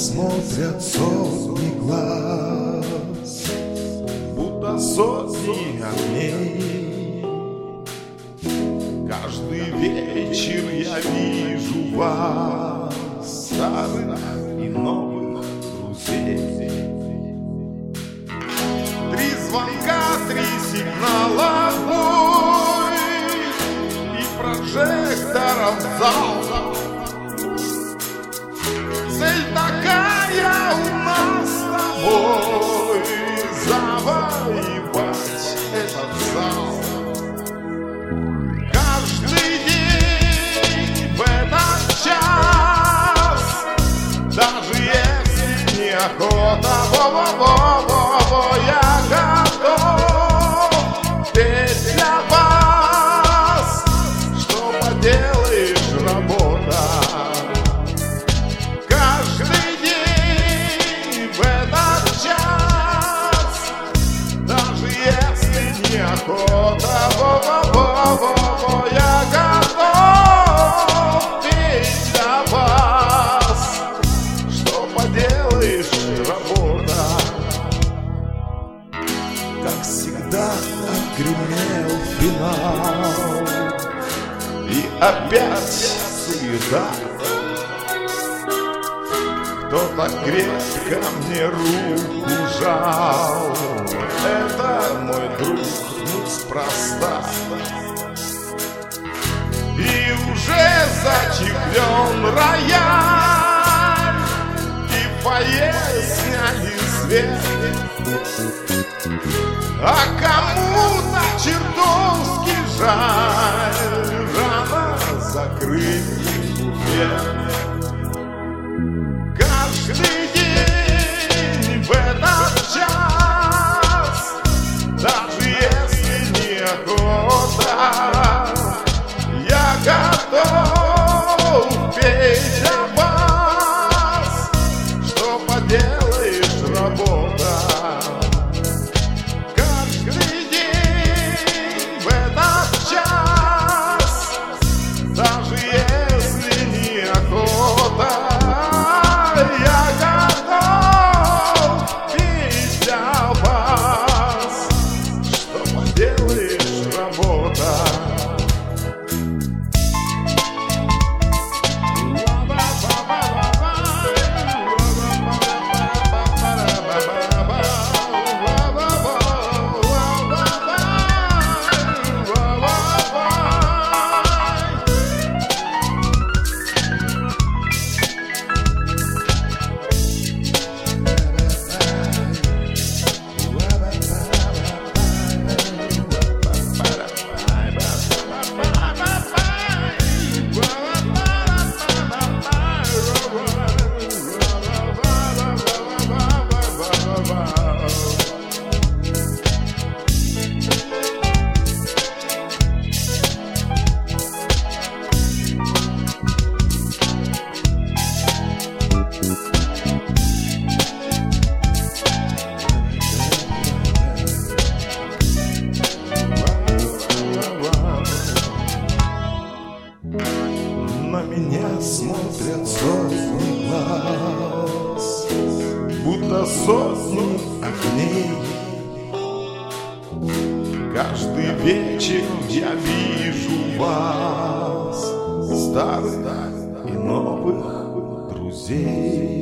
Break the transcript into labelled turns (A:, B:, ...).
A: смотрят сотни глаз, будто сотни огней. Каждый вечер я вижу вас, старых и новых друзей. С тобой Завоевать этот зал Каждый день в этот час Даже если неохота Во-во-во-во-во Я Всегда отгремел финал. И опять суета. Кто-то крепко мне руку жал Это мой друг неспроста И уже зачехлен рояль На меня смотрят сотни глаз Будто сотни огней. Каждый вечер я вижу вас Старых и новых друзей